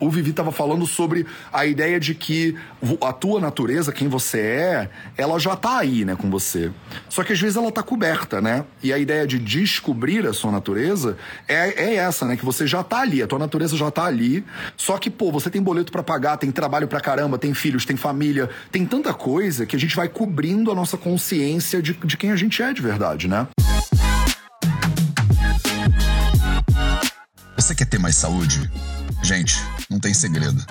O Vivi estava falando sobre a ideia de que a tua natureza, quem você é, ela já tá aí, né, com você. Só que às vezes ela tá coberta, né? E a ideia de descobrir a sua natureza é, é essa, né? Que você já tá ali, a tua natureza já tá ali. Só que, pô, você tem boleto para pagar, tem trabalho pra caramba, tem filhos, tem família, tem tanta coisa que a gente vai cobrindo a nossa consciência de, de quem a gente é de verdade, né? Você quer ter mais saúde? Gente, não tem segredo.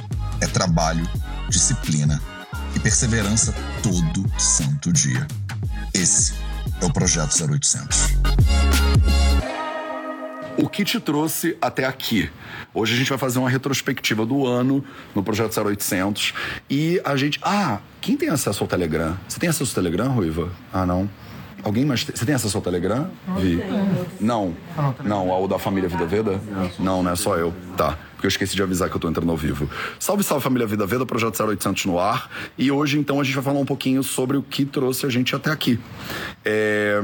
É trabalho, disciplina e perseverança todo santo dia. Esse é o Projeto 0800. O que te trouxe até aqui? Hoje a gente vai fazer uma retrospectiva do ano no Projeto 0800 e a gente. Ah, quem tem acesso ao Telegram? Você tem acesso ao Telegram, Ruiva? Ah, não. Alguém mais. Você tem acesso ao Telegram? Vi. Não. Não, ao da família Vida Veda? Não, não é só eu. Tá. Porque eu esqueci de avisar que eu tô entrando ao vivo. Salve, salve família Vida Veda, projeto 0800 no ar. E hoje, então, a gente vai falar um pouquinho sobre o que trouxe a gente até aqui. É.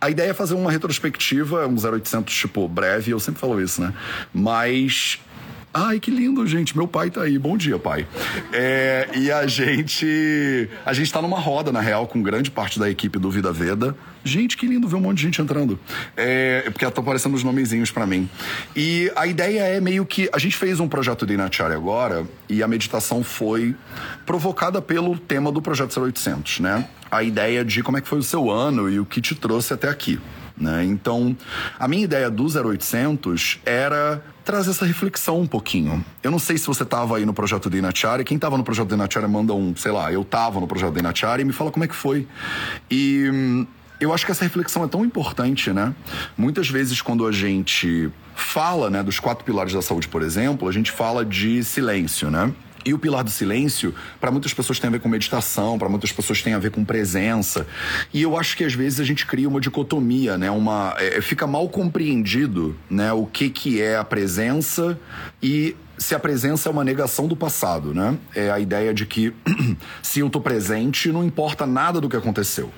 A ideia é fazer uma retrospectiva, um 0800 tipo breve, eu sempre falo isso, né? Mas Ai, que lindo, gente. Meu pai tá aí. Bom dia, pai. É, e a gente. A gente tá numa roda, na real, com grande parte da equipe do Vida Veda. Gente, que lindo ver um monte de gente entrando. É, porque estão aparecendo os nomezinhos para mim. E a ideia é meio que. A gente fez um projeto de Inachari agora e a meditação foi provocada pelo tema do projeto 0800, né? A ideia de como é que foi o seu ano e o que te trouxe até aqui. Né? Então, a minha ideia do 0800 era trazer essa reflexão um pouquinho. Eu não sei se você estava aí no projeto de Inachari. Quem estava no projeto de Inachari manda um, sei lá, eu estava no projeto de Inachari e me fala como é que foi. E hum, eu acho que essa reflexão é tão importante, né? Muitas vezes quando a gente fala, né, dos quatro pilares da saúde, por exemplo, a gente fala de silêncio, né? E o pilar do silêncio, para muitas pessoas tem a ver com meditação, para muitas pessoas tem a ver com presença. E eu acho que às vezes a gente cria uma dicotomia, né? Uma, é, fica mal compreendido, né? O que que é a presença e se a presença é uma negação do passado, né? É a ideia de que se eu tô presente, não importa nada do que aconteceu.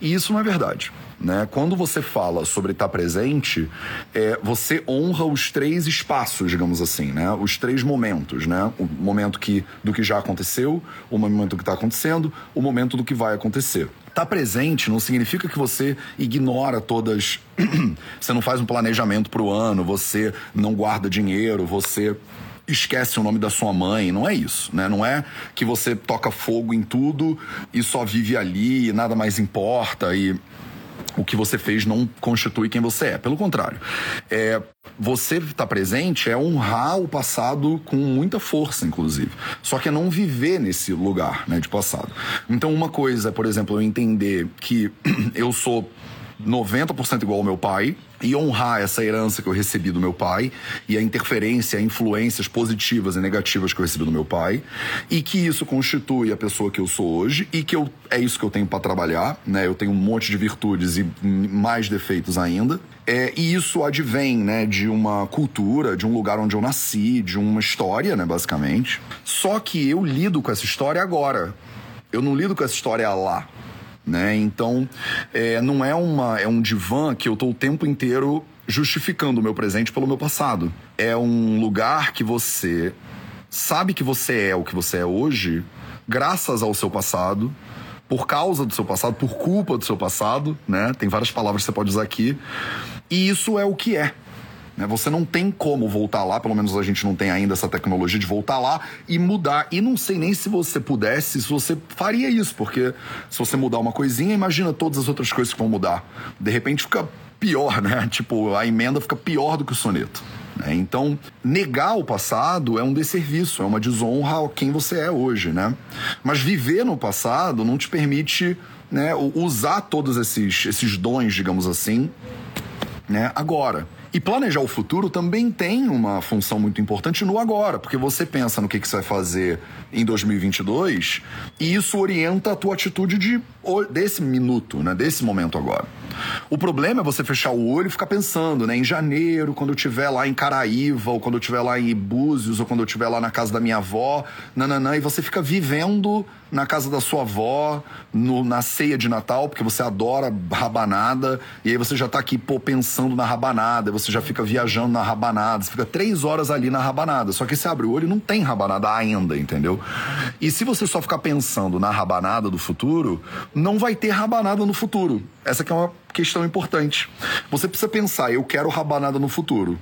E isso não é verdade. Né? Quando você fala sobre estar presente, é, você honra os três espaços, digamos assim, né? Os três momentos, né? O momento que, do que já aconteceu, o momento que está acontecendo, o momento do que vai acontecer. Estar tá presente não significa que você ignora todas. você não faz um planejamento para o ano, você não guarda dinheiro, você esquece o nome da sua mãe, não é isso, né? Não é que você toca fogo em tudo e só vive ali e nada mais importa e o que você fez não constitui quem você é. Pelo contrário, é, você estar tá presente é honrar o passado com muita força, inclusive. Só que é não viver nesse lugar né, de passado. Então, uma coisa, por exemplo, eu entender que eu sou 90% igual ao meu pai e honrar essa herança que eu recebi do meu pai e a interferência, influências positivas e negativas que eu recebi do meu pai e que isso constitui a pessoa que eu sou hoje e que eu, é isso que eu tenho para trabalhar, né? Eu tenho um monte de virtudes e mais defeitos ainda. É, e isso advém, né, de uma cultura, de um lugar onde eu nasci, de uma história, né, basicamente. Só que eu lido com essa história agora. Eu não lido com essa história lá né? Então, é, não é, uma, é um divã que eu estou o tempo inteiro justificando o meu presente pelo meu passado. É um lugar que você sabe que você é o que você é hoje, graças ao seu passado, por causa do seu passado, por culpa do seu passado, né? Tem várias palavras que você pode usar aqui. E isso é o que é. Né? Você não tem como voltar lá, pelo menos a gente não tem ainda essa tecnologia de voltar lá e mudar. E não sei nem se você pudesse, se você faria isso, porque se você mudar uma coisinha, imagina todas as outras coisas que vão mudar. De repente fica pior, né? Tipo, a emenda fica pior do que o soneto. Né? Então, negar o passado é um desserviço, é uma desonra a quem você é hoje, né? Mas viver no passado não te permite né, usar todos esses, esses dons, digamos assim, né, agora. E planejar o futuro também tem uma função muito importante no agora, porque você pensa no que, que você vai fazer em 2022 e isso orienta a tua atitude de desse minuto, né? Desse momento agora. O problema é você fechar o olho e ficar pensando, né? Em janeiro, quando eu estiver lá em Caraíva, ou quando eu estiver lá em Búzios, ou quando eu estiver lá na casa da minha avó, nananã, e você fica vivendo na casa da sua avó, no, na ceia de Natal, porque você adora rabanada, e aí você já tá aqui, pô, pensando na rabanada, você já fica viajando na rabanada, você fica três horas ali na rabanada. Só que você abre o olho e não tem rabanada ainda, entendeu? E se você só ficar pensando na rabanada do futuro, não vai ter rabanada no futuro. Essa que é uma questão importante. Você precisa pensar, eu quero rabanada no futuro.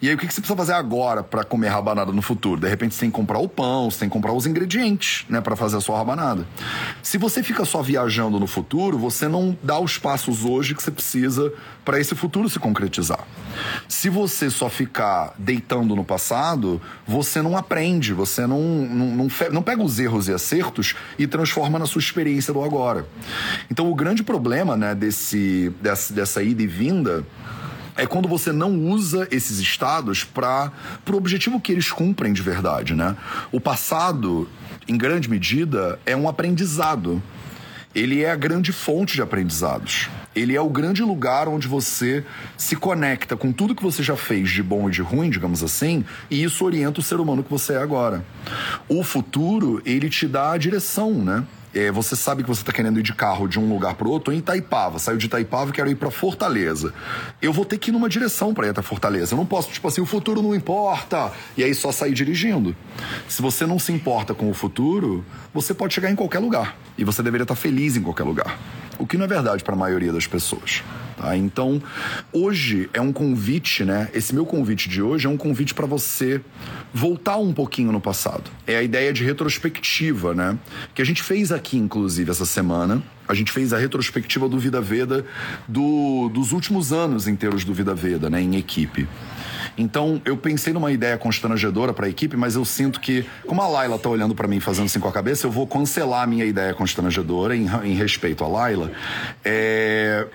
E aí o que você precisa fazer agora para comer rabanada no futuro? De repente você tem que comprar o pão, você tem que comprar os ingredientes, né, para fazer a sua rabanada. Se você fica só viajando no futuro, você não dá os passos hoje que você precisa para esse futuro se concretizar. Se você só ficar deitando no passado, você não aprende, você não, não, não, não pega os erros e acertos e transforma na sua experiência do agora. Então o grande problema, né, desse dessa, dessa ida e vinda é quando você não usa esses estados para o objetivo que eles cumprem de verdade, né? O passado, em grande medida, é um aprendizado. Ele é a grande fonte de aprendizados. Ele é o grande lugar onde você se conecta com tudo que você já fez de bom e de ruim, digamos assim, e isso orienta o ser humano que você é agora. O futuro, ele te dá a direção, né? É, você sabe que você está querendo ir de carro de um lugar para outro, em Itaipava, saiu de Itaipava e quero ir para Fortaleza. Eu vou ter que ir numa direção para ir até Fortaleza. Eu não posso, tipo assim, o futuro não importa, e aí só sair dirigindo. Se você não se importa com o futuro, você pode chegar em qualquer lugar. E você deveria estar tá feliz em qualquer lugar. O que não é verdade para a maioria das pessoas. Tá? Então, hoje é um convite, né? Esse meu convite de hoje é um convite para você voltar um pouquinho no passado. É a ideia de retrospectiva, né? Que a gente fez aqui, inclusive, essa semana. A gente fez a retrospectiva do Vida Veda do, dos últimos anos inteiros do Vida Veda, né? Em equipe. Então, eu pensei numa ideia constrangedora para a equipe, mas eu sinto que, como a Laila tá olhando para mim fazendo assim com a cabeça, eu vou cancelar a minha ideia constrangedora em, em respeito à Laila. É,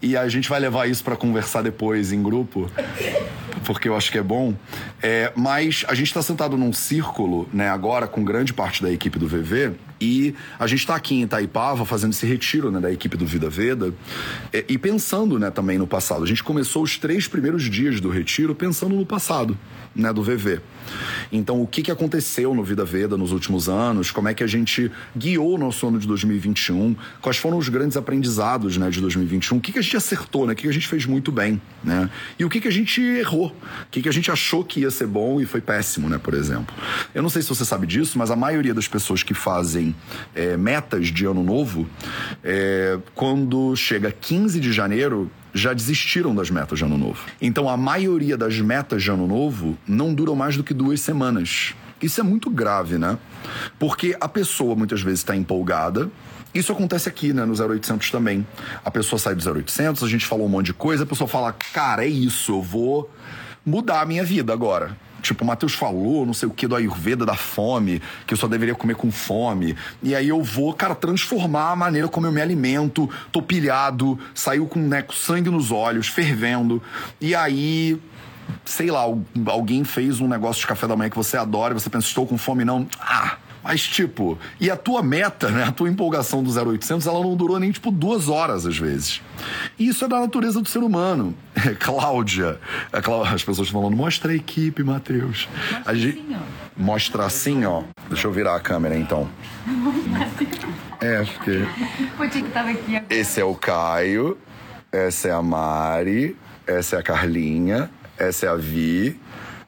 e a gente vai levar isso para conversar depois em grupo porque eu acho que é bom. É, mas a gente está sentado num círculo, né, agora com grande parte da equipe do VV, e a gente está aqui em Itaipava fazendo esse retiro né, da equipe do Vida Veda é, e pensando né, também no passado. A gente começou os três primeiros dias do retiro pensando no passado né, do VV. Então, o que, que aconteceu no Vida Veda nos últimos anos? Como é que a gente guiou o nosso ano de 2021? Quais foram os grandes aprendizados né, de 2021? O que, que a gente acertou? Né? O que, que a gente fez muito bem? Né? E o que, que a gente errou? O que, que a gente achou que ia ser bom e foi péssimo, né, por exemplo? Eu não sei se você sabe disso, mas a maioria das pessoas que fazem é, metas de ano novo, é, quando chega 15 de janeiro, já desistiram das metas de ano novo. Então a maioria das metas de ano novo não duram mais do que duas semanas. Isso é muito grave, né? Porque a pessoa muitas vezes está empolgada. Isso acontece aqui, né, no 0800 também. A pessoa sai do 0800, a gente falou um monte de coisa, a pessoa fala: "Cara, é isso, eu vou mudar a minha vida agora". Tipo, o Matheus falou, não sei o que, do Ayurveda, da fome, que eu só deveria comer com fome. E aí eu vou, cara, transformar a maneira como eu me alimento. Tô pilhado, saiu com né, sangue nos olhos, fervendo. E aí sei lá, alguém fez um negócio de café da manhã que você adora, você pensa, estou com fome, não. Ah, mas, tipo, e a tua meta, né? A tua empolgação do 0800, ela não durou nem, tipo, duas horas às vezes. E isso é da natureza do ser humano. É, Cláudia, é, as pessoas falando, mostra a equipe, Matheus. Mostra gente... assim, ó. Mostra assim, ó. Deixa eu virar a câmera então. É, porque. Esse é o Caio, essa é a Mari, essa é a Carlinha, essa é a Vi,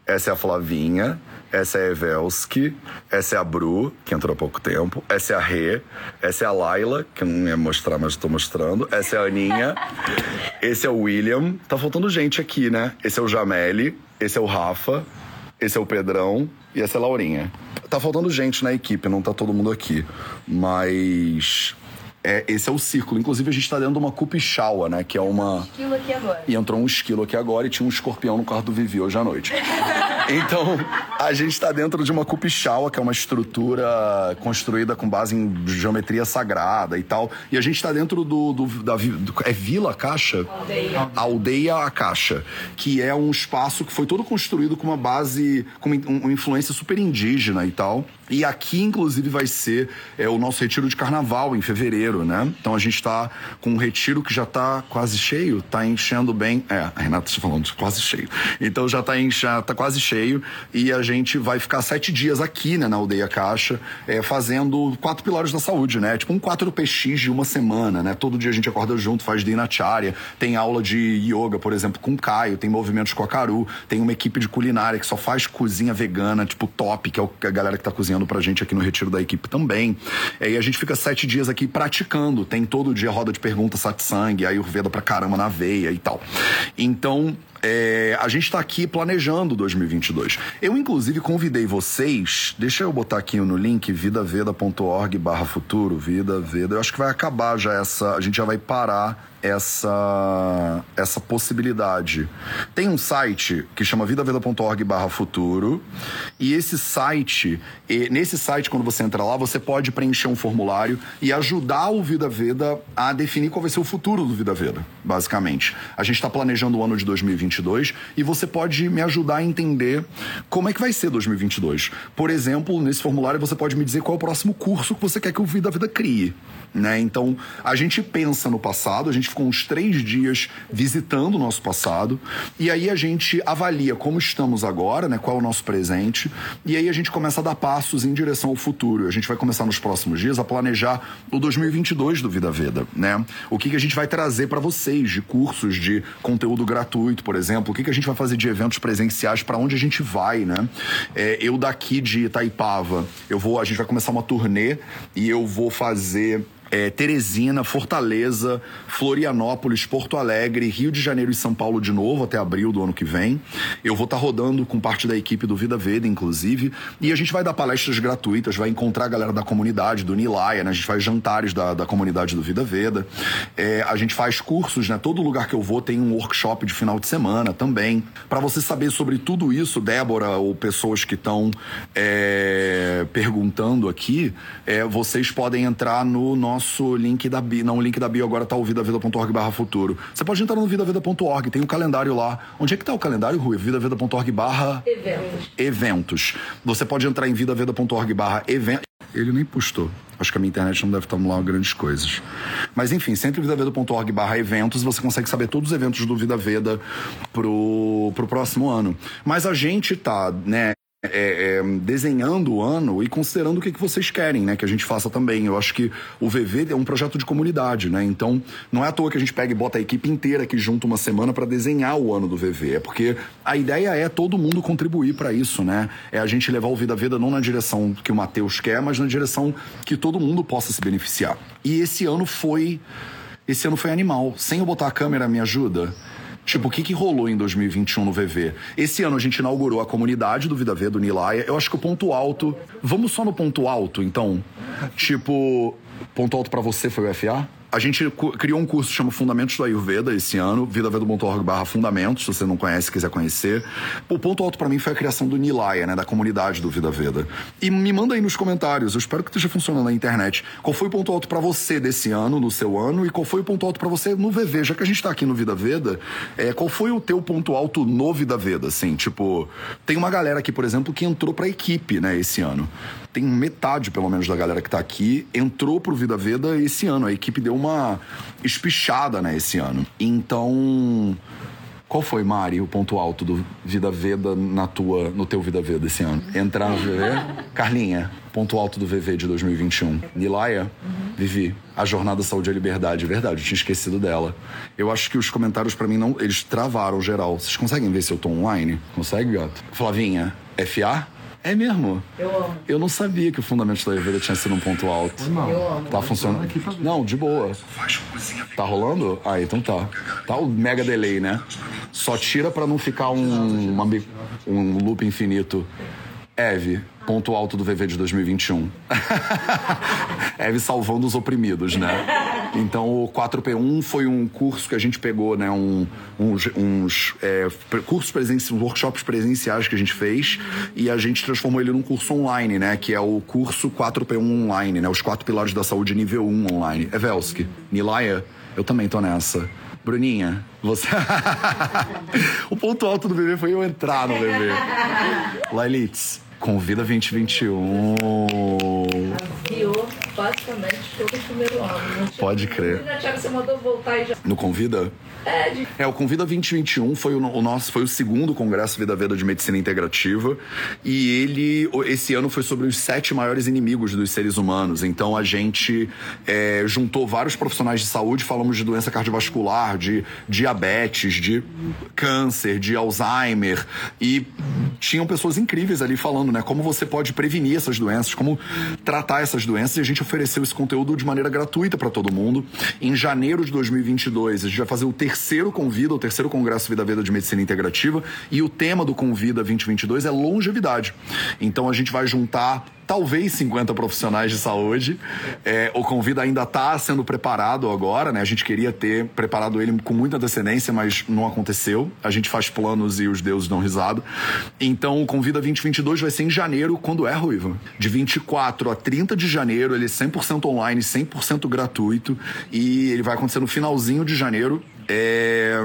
essa é a Flavinha essa é a Evelski, essa é a Bru, que entrou há pouco tempo, essa é a Rê, essa é a Laila, que eu não ia mostrar, mas estou mostrando, essa é a Aninha, esse é o William, tá faltando gente aqui, né? Esse é o Jameli, esse é o Rafa, esse é o Pedrão e essa é a Laurinha. Tá faltando gente na equipe, não tá todo mundo aqui, mas é, esse é o círculo. Inclusive, a gente tá dentro de uma cupichaua, né? Que é uma. Um esquilo aqui agora. E entrou um esquilo aqui agora e tinha um escorpião no quarto do Vivi hoje à noite. então, A gente está dentro de uma cupichal, que é uma estrutura construída com base em geometria sagrada e tal. E a gente está dentro do, do, da do, é Vila Caixa? Aldeia. Aldeia a Caixa, que é um espaço que foi todo construído com uma base, com uma influência super indígena e tal. E aqui, inclusive, vai ser é, o nosso retiro de carnaval em fevereiro, né? Então a gente está com um retiro que já está quase cheio, está enchendo bem. É, a Renata está falando de quase cheio. Então já está tá quase cheio e a gente vai ficar sete dias aqui, né, na Aldeia Caixa, é, fazendo quatro pilares da saúde, né? Tipo um quatro PX de uma semana, né? Todo dia a gente acorda junto, faz dinacharya, tem aula de yoga, por exemplo, com o Caio, tem movimentos com a Caru, tem uma equipe de culinária que só faz cozinha vegana, tipo top, que é a galera que está cozinhando pra gente aqui no retiro da equipe também. É, e a gente fica sete dias aqui praticando. Tem todo dia roda de perguntas satsang, ayurveda pra caramba na veia e tal. Então, é, a gente está aqui planejando 2022. Eu, inclusive, convidei vocês. Deixa eu botar aqui no link vidaveda.org barra futuro, Vida Veda. Eu acho que vai acabar já essa. A gente já vai parar essa, essa possibilidade. Tem um site que chama vidaveda.org barra futuro e esse site, e nesse site quando você entra lá, você pode preencher um formulário e ajudar o Vida Veda a definir qual vai ser o futuro do Vida Veda, basicamente. A gente está planejando o ano de 2022 e você pode me ajudar a entender como é que vai ser 2022. Por exemplo, nesse formulário você pode me dizer qual é o próximo curso que você quer que o Vida Veda crie. Né? Então, a gente pensa no passado, a gente ficou uns três dias visitando o nosso passado, e aí a gente avalia como estamos agora, né? qual é o nosso presente, e aí a gente começa a dar passos em direção ao futuro. A gente vai começar nos próximos dias a planejar o 2022 do Vida Veda, né? O que, que a gente vai trazer para vocês de cursos, de conteúdo gratuito, por exemplo, o que, que a gente vai fazer de eventos presenciais, para onde a gente vai, né? É, eu daqui de Itaipava, eu vou, a gente vai começar uma turnê e eu vou fazer é, Teresina, Fortaleza, Florianópolis, Porto Alegre, Rio de Janeiro e São Paulo de novo até abril do ano que vem. Eu vou estar tá rodando com parte da equipe do Vida Veda, inclusive, e a gente vai dar palestras gratuitas, vai encontrar a galera da comunidade, do Nilaya, né? A gente faz jantares da, da comunidade do Vida Veda. É, a gente faz cursos, né? Todo lugar que eu vou tem um workshop de final de semana também. Para você saber sobre tudo isso, Débora, ou pessoas que estão é, perguntando aqui, é, vocês podem entrar no nosso nosso link da bio. Não, o link da bio agora tá o vidaveda.org barra futuro. Você pode entrar no vidaveda.org, tem o um calendário lá. Onde é que tá o calendário, Rui? vidaveda.org barra... Eventos. Eventos. Você pode entrar em vidaveda.org barra eventos. Ele nem postou. Acho que a minha internet não deve estar lá grandes coisas. Mas enfim, sempre vidaveda.org barra eventos, você consegue saber todos os eventos do Vida Veda pro, pro próximo ano. Mas a gente tá, né, é, é, desenhando o ano e considerando o que, que vocês querem, né? Que a gente faça também. Eu acho que o VV é um projeto de comunidade, né? Então, não é à toa que a gente pega e bota a equipe inteira aqui junto uma semana para desenhar o ano do VV. É porque a ideia é todo mundo contribuir para isso, né? É a gente levar o Vida Vida não na direção que o Matheus quer, mas na direção que todo mundo possa se beneficiar. E esse ano foi. Esse ano foi animal. Sem eu botar a câmera, me ajuda? Tipo, o que, que rolou em 2021 no VV? Esse ano a gente inaugurou a comunidade do Vida V, do Nilaya. Eu acho que o ponto alto. Vamos só no ponto alto, então? Tipo, ponto alto para você foi o FA? A gente criou um curso que chama Fundamentos do Ayurveda esse ano, vidaveda.org barra fundamentos, se você não conhece quiser conhecer. O ponto alto para mim foi a criação do Nilaya, né, da comunidade do Vida Veda. E me manda aí nos comentários, eu espero que esteja funcionando na internet. Qual foi o ponto alto para você desse ano, no seu ano, e qual foi o ponto alto para você no VV? Já que a gente tá aqui no Vida Veda, é, qual foi o teu ponto alto no Vida Veda, assim? Tipo, tem uma galera aqui, por exemplo, que entrou pra equipe, né, esse ano tem metade, pelo menos, da galera que tá aqui entrou pro Vida Veda esse ano. A equipe deu uma espichada, né, esse ano. Então, qual foi, Mari, o ponto alto do Vida Veda na tua, no teu Vida Veda esse ano? Entrar no VV? Carlinha, ponto alto do VV de 2021. Nilaya, uhum. Vivi, a Jornada Saúde e Liberdade. Verdade, eu tinha esquecido dela. Eu acho que os comentários para mim não, eles travaram geral. Vocês conseguem ver se eu tô online? Consegue, gato? Flavinha, FA? É mesmo? Eu amo. Eu não sabia que o fundamento da Ayurveda tinha sido um ponto alto. Não. Eu amo. Tá funcionando? Não, de boa. Tá rolando? Ah, então tá. Tá o mega delay, né? Só tira pra não ficar um, uma, um loop infinito. Eve, ponto alto do VV de 2021. Eve salvando os oprimidos, né? Então o 4P1 foi um curso que a gente pegou, né? Um, uns uns é, cursos presenciais, workshops presenciais que a gente fez e a gente transformou ele num curso online, né? Que é o curso 4P1 online, né? Os quatro pilares da saúde nível 1 online. Evelski, Nilaya, eu também tô nessa. Bruninha, você. o ponto alto do bebê foi eu entrar no bebê. Lailitz, convida 2021. Guiou basicamente todo o primeiro ano. Pode crer. Tiago, você mandou voltar e já. No Convida? É, de... É, o Convida 2021 foi o, o, nosso, foi o segundo Congresso Vida Veda de Medicina Integrativa. E ele, esse ano, foi sobre os sete maiores inimigos dos seres humanos. Então a gente é, juntou vários profissionais de saúde, falamos de doença cardiovascular, de diabetes, de câncer, de Alzheimer. E tinham pessoas incríveis ali falando, né? Como você pode prevenir essas doenças, como tratar essas doenças. E a gente ofereceu esse conteúdo de maneira gratuita para todo mundo. Em janeiro de 2022, a gente vai fazer o terceiro Convida, o terceiro Congresso Vida Veda de Medicina Integrativa, e o tema do Convida 2022 é longevidade. Então a gente vai juntar talvez 50 profissionais de saúde. É, o Convida ainda está sendo preparado agora, né? A gente queria ter preparado ele com muita antecedência, mas não aconteceu. A gente faz planos e os deuses dão risada. Então, o Convida 2022 vai ser em janeiro, quando é, Ruiva? De 24 a 30 de janeiro, ele é 100% online, 100% gratuito, e ele vai acontecer no finalzinho de janeiro, é,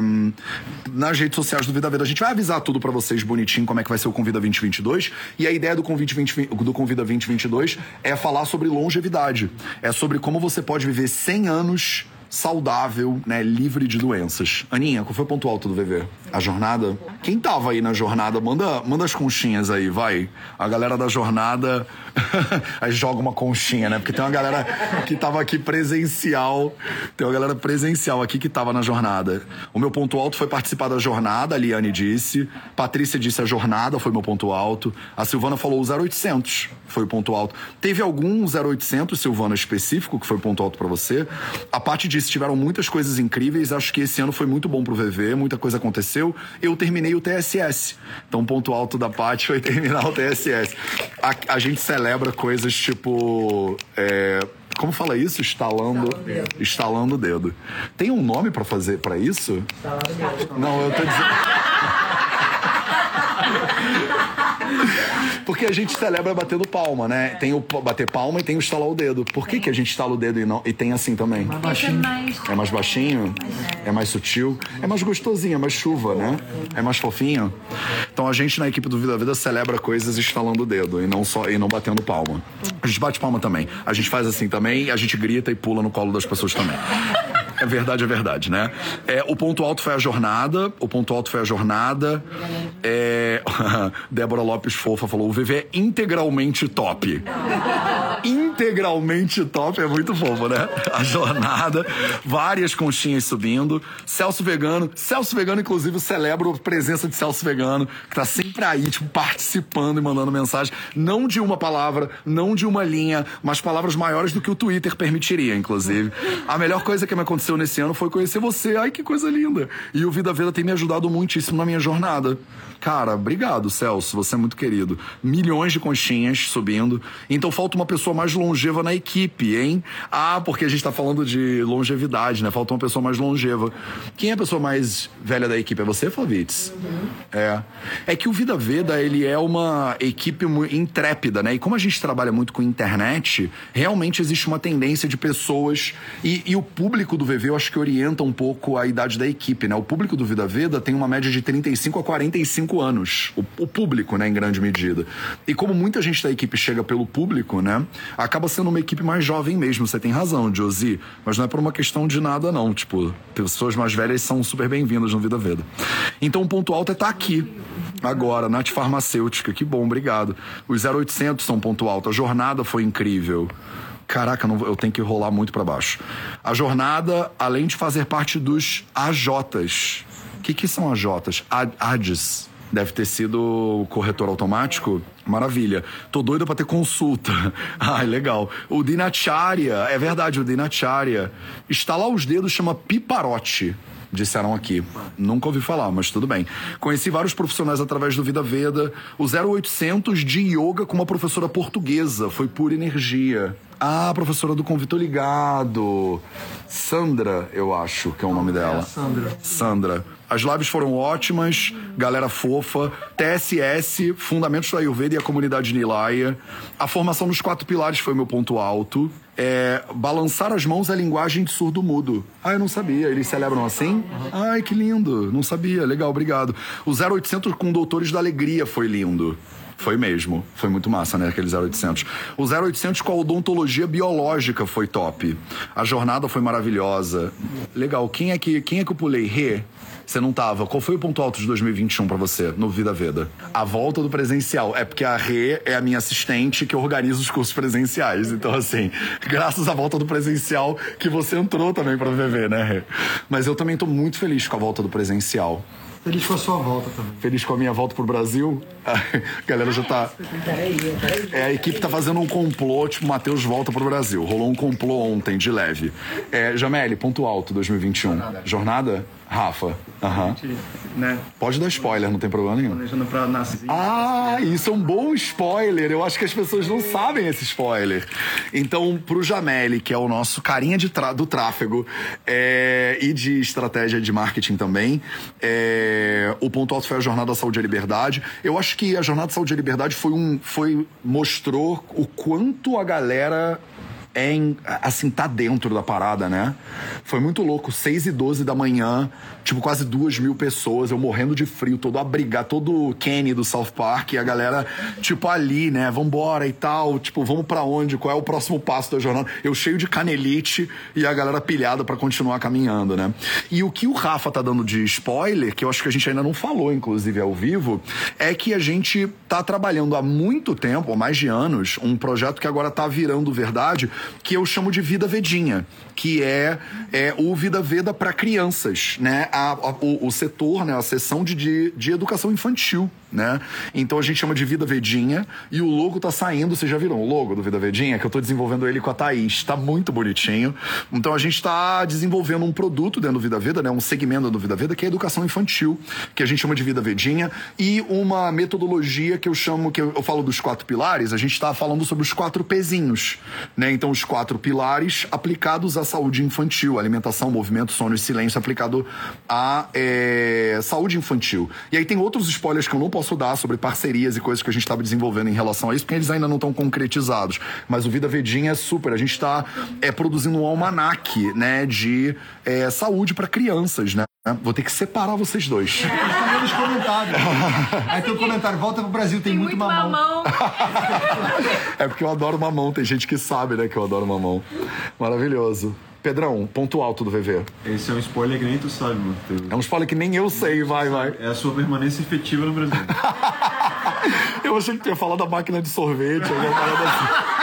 nas redes sociais do Vida Vida. A gente vai avisar tudo para vocês bonitinho como é que vai ser o Convida 2022. E a ideia do Convida, 20, do Convida 2022 é falar sobre longevidade. É sobre como você pode viver 100 anos saudável, né, livre de doenças. Aninha, qual foi o ponto alto do VV? A jornada? Quem tava aí na jornada? Manda, manda as conchinhas aí, vai. A galera da jornada aí joga uma conchinha, né? Porque tem uma galera que tava aqui presencial, tem uma galera presencial aqui que tava na jornada. O meu ponto alto foi participar da jornada, a Liane disse. Patrícia disse a jornada foi meu ponto alto. A Silvana falou o 0800 foi o ponto alto. Teve algum 0800, Silvana, específico que foi o ponto alto para você? A parte de disse, tiveram muitas coisas incríveis. Acho que esse ano foi muito bom pro VV, muita coisa aconteceu. Eu terminei o TSS. Então, ponto alto da parte foi terminar o TSS. A, a gente celebra coisas tipo. É, como fala isso? Estalando, estalando o dedo. Estalando dedo. Tem um nome para fazer para isso? Estalando o dedo. Não, eu tô dizendo. Porque a gente celebra batendo palma, né? Tem o bater palma e tem o estalar o dedo. Por que, que a gente estala o dedo e, não, e tem assim também? Mais baixinho. É mais baixinho? É mais sutil? É mais gostosinho, é mais chuva, né? É mais fofinho? Então a gente na equipe do Vida Vida celebra coisas estalando o dedo e não só e não batendo palma. A gente bate palma também. A gente faz assim também, a gente grita e pula no colo das pessoas também. É verdade, é verdade, né? É, o ponto alto foi a jornada. O ponto alto foi a jornada. É, Débora Lopes Fofa falou: o VV é integralmente top. integralmente top é muito fofo, né? A jornada, várias conchinhas subindo. Celso Vegano. Celso Vegano, inclusive, celebra a presença de Celso Vegano, que tá sempre aí, tipo, participando e mandando mensagem. Não de uma palavra, não de uma linha, mas palavras maiores do que o Twitter permitiria, inclusive. A melhor coisa que me aconteceu aconteceu nesse ano foi conhecer você. Ai, que coisa linda. E o Vida Veda tem me ajudado muitíssimo na minha jornada. Cara, obrigado, Celso. Você é muito querido. Milhões de conchinhas subindo. Então falta uma pessoa mais longeva na equipe, hein? Ah, porque a gente tá falando de longevidade, né? Falta uma pessoa mais longeva. Quem é a pessoa mais velha da equipe? É você, Flavitz? Uhum. É. É que o Vida Veda, ele é uma equipe intrépida, né? E como a gente trabalha muito com internet, realmente existe uma tendência de pessoas. E, e o público do VV, eu acho que orienta um pouco a idade da equipe, né? O público do Vida Veda tem uma média de 35 a 45 cinco anos. O, o, público, né, em grande medida. E como muita gente da equipe chega pelo público, né, acaba sendo uma equipe mais jovem mesmo. Você tem razão, Josi. Mas não é por uma questão de nada, não. Tipo, pessoas mais velhas são super bem-vindas no Vida Veda. Então o ponto alto é estar tá aqui. Agora, Nath Farmacêutica, que bom, obrigado. Os 0800 são ponto alto. A jornada foi incrível. Caraca, não, eu tenho que rolar muito para baixo. A jornada, além de fazer parte dos AJs. O que, que são AJs? ADs. Deve ter sido corretor automático. Maravilha. Tô doido para ter consulta. Ai, legal. O Dinacharya, é verdade, o Dinacharya. Estalar os dedos chama piparote disseram aqui. Nunca ouvi falar, mas tudo bem. Conheci vários profissionais através do Vida Veda. O 0800 de yoga com uma professora portuguesa. Foi pura energia. Ah, professora do convite, tô ligado. Sandra, eu acho que é o nome dela. Sandra. Sandra. As lives foram ótimas, galera fofa. TSS, Fundamentos do Ayurveda e a Comunidade Nilaya. A formação nos quatro pilares foi o meu ponto alto. É, balançar as mãos é linguagem de surdo-mudo. Ah, eu não sabia. Eles celebram assim? Ai, que lindo. Não sabia. Legal, obrigado. O 0800 com Doutores da Alegria foi lindo. Foi mesmo. Foi muito massa, né? Aquele 0800. O 0800 com a odontologia biológica foi top. A jornada foi maravilhosa. Legal. Quem é que, quem é que eu pulei? Rê? Você não tava. Qual foi o ponto alto de 2021 pra você, no Vida Veda? A volta do presencial. É porque a Rê é a minha assistente que organiza os cursos presenciais. Então, assim, graças à volta do presencial que você entrou também pra VV, né, Rê? Mas eu também tô muito feliz com a volta do presencial. Feliz com a sua volta também. Feliz com a minha volta pro Brasil. A galera já tá. Peraí, peraí. É, a equipe tá fazendo um complô, tipo, Matheus volta pro Brasil. Rolou um complô ontem, de leve. É, Jamele, ponto alto 2021. Jornada? Rafa. Aham. né? Pode dar spoiler, não tem problema nenhum. Planejando pra nascer. Ah, isso é um bom spoiler. Eu acho que as pessoas não sabem esse spoiler. Então, pro Jameli, que é o nosso carinha do tráfego é, e de estratégia de marketing também, é, o ponto alto foi a Jornada da Saúde e Liberdade. Eu acho que a Jornada da Saúde e Liberdade foi um, foi, mostrou o quanto a galera é assim, tá dentro da parada, né? Foi muito louco. 6 e 12 da manhã, tipo, quase duas mil pessoas, eu morrendo de frio, todo abrigado, todo Kenny do South Park, e a galera, tipo, ali, né? Vambora e tal, tipo, vamos pra onde? Qual é o próximo passo da jornada? Eu cheio de canelite e a galera pilhada pra continuar caminhando, né? E o que o Rafa tá dando de spoiler, que eu acho que a gente ainda não falou, inclusive, ao vivo, é que a gente tá trabalhando há muito tempo, há mais de anos, um projeto que agora tá virando verdade, que eu chamo de Vida Vedinha, que é, é o Vida Veda para crianças, né? A- a- o, o setor, né? A seção de, de, de educação infantil, né? Então a gente chama de Vida Vedinha e o logo tá saindo, vocês já viram o logo do Vida Vedinha? Que eu tô desenvolvendo ele com a Thaís, tá muito bonitinho. Então a gente tá desenvolvendo um produto dentro do Vida Veda, né? Um segmento do Vida Veda que é a educação infantil, que a gente chama de Vida Vedinha e uma metodologia que eu chamo, que eu, eu falo dos quatro pilares, a gente tá falando sobre os quatro pezinhos, né? Então os quatro pilares aplicados à saúde infantil, alimentação, movimento, sono e silêncio aplicado à é, saúde infantil. E aí tem outros spoilers que eu não posso dar sobre parcerias e coisas que a gente estava desenvolvendo em relação a isso, porque eles ainda não estão concretizados. Mas o Vida Vedinha é super. A gente está é, produzindo um almanaque, né, de é, saúde para crianças, né? Vou ter que separar vocês dois. Cadê nos comentários? Aí tem um comentário, volta pro Brasil, tem, Tem muito, muito mamão. mamão. É porque eu adoro mamão, tem gente que sabe, né, que eu adoro mamão. Maravilhoso. Pedrão, ponto alto do VV. Esse é um spoiler que nem tu sabe, mano. Teu- É um spoiler que nem eu sei, vai, vai. É a sua permanência efetiva no Brasil. Eu achei que tu ia falar da máquina de sorvete, alguma parada assim.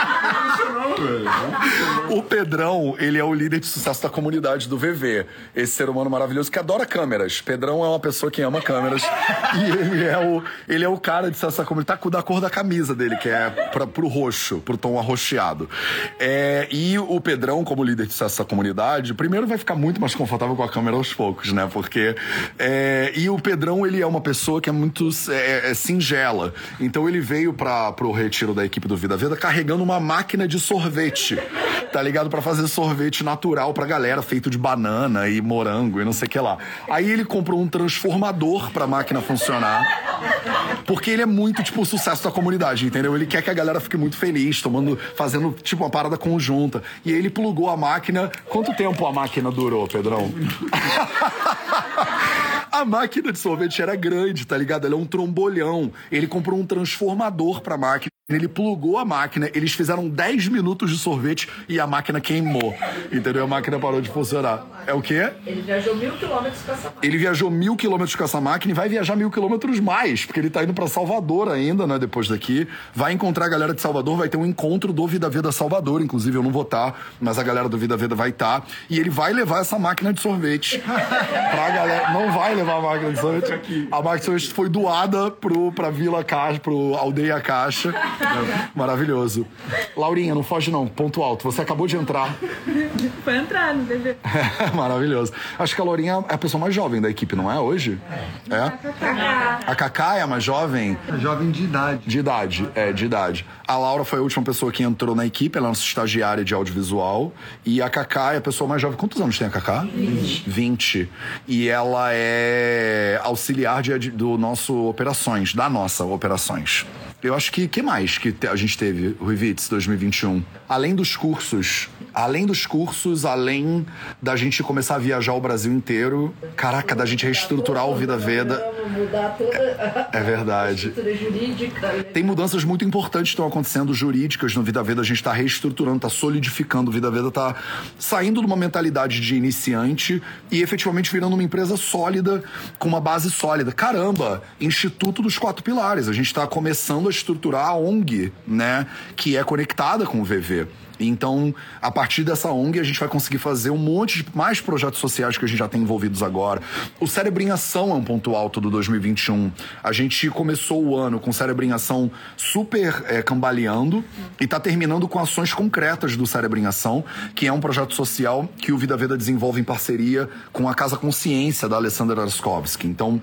O Pedrão, ele é o líder de sucesso da comunidade do VV. Esse ser humano maravilhoso que adora câmeras. Pedrão é uma pessoa que ama câmeras. e ele é o, ele é o cara de sucesso da comunidade. Tá da cor da camisa dele, que é pra, pro roxo, pro tom arroxeado. É, e o Pedrão, como líder de sucesso da comunidade, primeiro vai ficar muito mais confortável com a câmera aos poucos, né? Porque. é, e o Pedrão, ele é uma pessoa que é muito é, é singela. Então ele veio para pro retiro da equipe do Vida Veda carregando uma máquina de sorvete, tá ligado? Pra fazer sorvete natural pra galera, feito de banana e morango e não sei o que lá. Aí ele comprou um transformador pra máquina funcionar, porque ele é muito, tipo, o sucesso da comunidade, entendeu? Ele quer que a galera fique muito feliz, tomando, fazendo, tipo, uma parada conjunta. E ele plugou a máquina. Quanto tempo a máquina durou, Pedrão? A máquina de sorvete era grande, tá ligado? Ela é um trombolhão. Ele comprou um transformador pra máquina. Ele plugou a máquina, eles fizeram 10 minutos de sorvete e a máquina queimou. Entendeu? A máquina parou de funcionar. É o quê? Ele viajou mil quilômetros com essa Ele viajou mil quilômetros com essa máquina e vai viajar mil quilômetros mais, porque ele tá indo pra Salvador ainda, né? Depois daqui. Vai encontrar a galera de Salvador, vai ter um encontro do Vida Veda Salvador, inclusive eu não vou estar, mas a galera do Vida Veda vai estar. E ele vai levar essa máquina de sorvete pra galera. Não vai levar a máquina de sorvete. A máquina de sorvete foi doada pro, pra Vila Caixa, pro Aldeia Caixa. Maravilhoso. Laurinha, não foge não, ponto alto. Você acabou de entrar. Foi entrar no bebê. Maravilhoso. Acho que a Laurinha é a pessoa mais jovem da equipe, não é hoje? É? A Cacá é a mais jovem? É Jovem de idade. De idade, é, de idade. A Laura foi a última pessoa que entrou na equipe, ela é nossa estagiária de audiovisual. E a Cacá é a pessoa mais jovem. Quantos anos tem a Cacá? 20. 20. E ela é auxiliar de, do nosso operações, da nossa operações. Eu acho que que mais que a gente teve, Ruivitz, 2021? Além dos cursos, além dos cursos, além da gente começar a viajar o Brasil inteiro, caraca, da gente reestruturar o Vida Veda. Mudar toda É verdade. estrutura jurídica. Tem mudanças muito importantes que estão acontecendo jurídicas no Vida Veda. A gente está reestruturando, está solidificando. O Vida Veda está saindo de uma mentalidade de iniciante e efetivamente virando uma empresa sólida, com uma base sólida. Caramba, Instituto dos Quatro Pilares. A gente está começando a estruturar a ONG, né? Que é conectada com o VV. Então, a partir dessa ONG, a gente vai conseguir fazer um monte de mais projetos sociais que a gente já tem envolvidos agora. O Cérebro em Ação é um ponto alto do 2021. A gente começou o ano com o Cérebro em Ação super é, cambaleando e está terminando com ações concretas do Cérebro em Ação, que é um projeto social que o Vida Veda desenvolve em parceria com a Casa Consciência da Alessandra Araskovski. Então,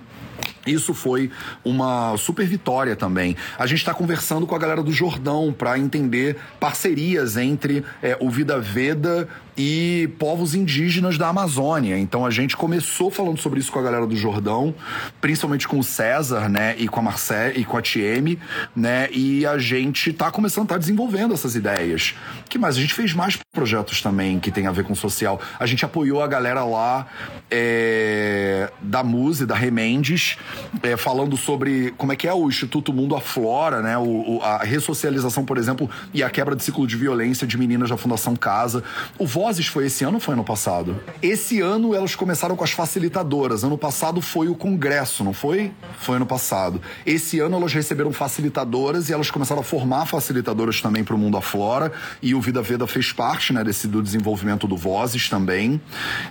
isso foi uma super vitória também. A gente está conversando com a galera do Jordão para entender parcerias entre é, o Vida Veda e povos indígenas da Amazônia. Então a gente começou falando sobre isso com a galera do Jordão, principalmente com o César, né, e com a Marcé e com a Tieme, né, e a gente tá começando, tá desenvolvendo essas ideias. Que mais? A gente fez mais projetos também que tem a ver com social. A gente apoiou a galera lá é, da Muse, da Remendes, é, falando sobre como é que é o Instituto Mundo Aflora, né? O- a ressocialização, por exemplo, e a quebra de ciclo de violência de meninas da Fundação Casa. O Vozes foi esse ano ou foi ano passado? Esse ano elas começaram com as facilitadoras. Ano passado foi o congresso, não foi? Foi ano passado. Esse ano elas receberam facilitadoras e elas começaram a formar facilitadoras também para o Mundo Aflora. E o Vida Veda fez parte, né, desse do desenvolvimento do Vozes também.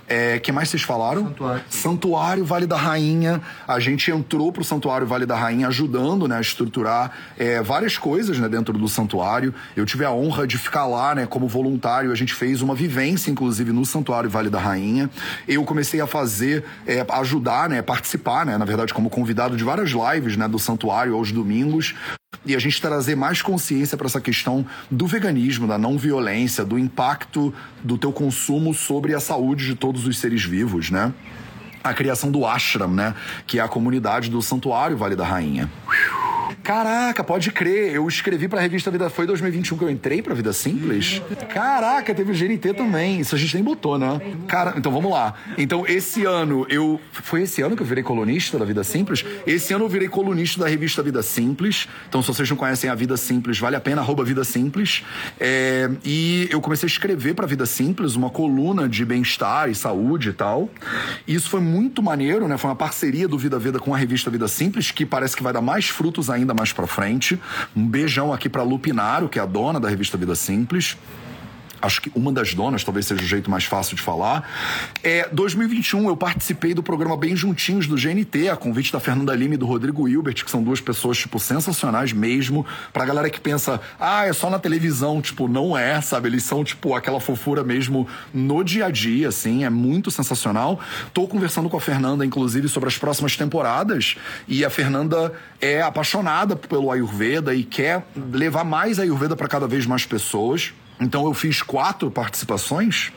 É, que mais vocês falaram? Santuário. Santuário Vale da Rainha. A gente entrou pro Santuário Vale da Rainha ajudando, né, a estruturar é, várias coisas, né, dentro do santuário. Eu tive a honra de ficar lá, né, como voluntário. A gente fez uma vivência, inclusive, no Santuário Vale da Rainha. Eu comecei a fazer, é, ajudar, né, participar, né, na verdade, como convidado de várias lives, né, do santuário aos domingos. E a gente trazer mais consciência para essa questão do veganismo, da não violência, do impacto do teu consumo sobre a saúde de todos os seres vivos, né? A criação do ashram, né? Que é a comunidade do Santuário Vale da Rainha. Caraca, pode crer. Eu escrevi pra revista Vida Foi 2021 que eu entrei pra Vida Simples. Caraca, teve o GNT também. Isso a gente nem botou, né? Cara, então vamos lá. Então, esse ano eu. Foi esse ano que eu virei colunista da Vida Simples? Esse ano eu virei colunista da revista Vida Simples. Então, se vocês não conhecem a Vida Simples, vale a pena, arroba Vida Simples. É, e eu comecei a escrever pra Vida Simples uma coluna de bem-estar e saúde e tal. E isso foi muito maneiro, né? Foi uma parceria do Vida Veda com a revista Vida Simples, que parece que vai dar mais frutos ainda mais pra frente. Um beijão aqui pra Lupinaro, que é a dona da revista Vida Simples. Acho que uma das donas, talvez seja o jeito mais fácil de falar. É, 2021, eu participei do programa Bem Juntinhos do GNT, a convite da Fernanda Lima e do Rodrigo Hilbert, que são duas pessoas, tipo, sensacionais mesmo. Pra galera que pensa, ah, é só na televisão. Tipo, não é, sabe? Eles são, tipo, aquela fofura mesmo no dia a dia, assim. É muito sensacional. Tô conversando com a Fernanda, inclusive, sobre as próximas temporadas. E a Fernanda é apaixonada pelo Ayurveda e quer levar mais Ayurveda para cada vez mais pessoas. Então eu fiz quatro participações.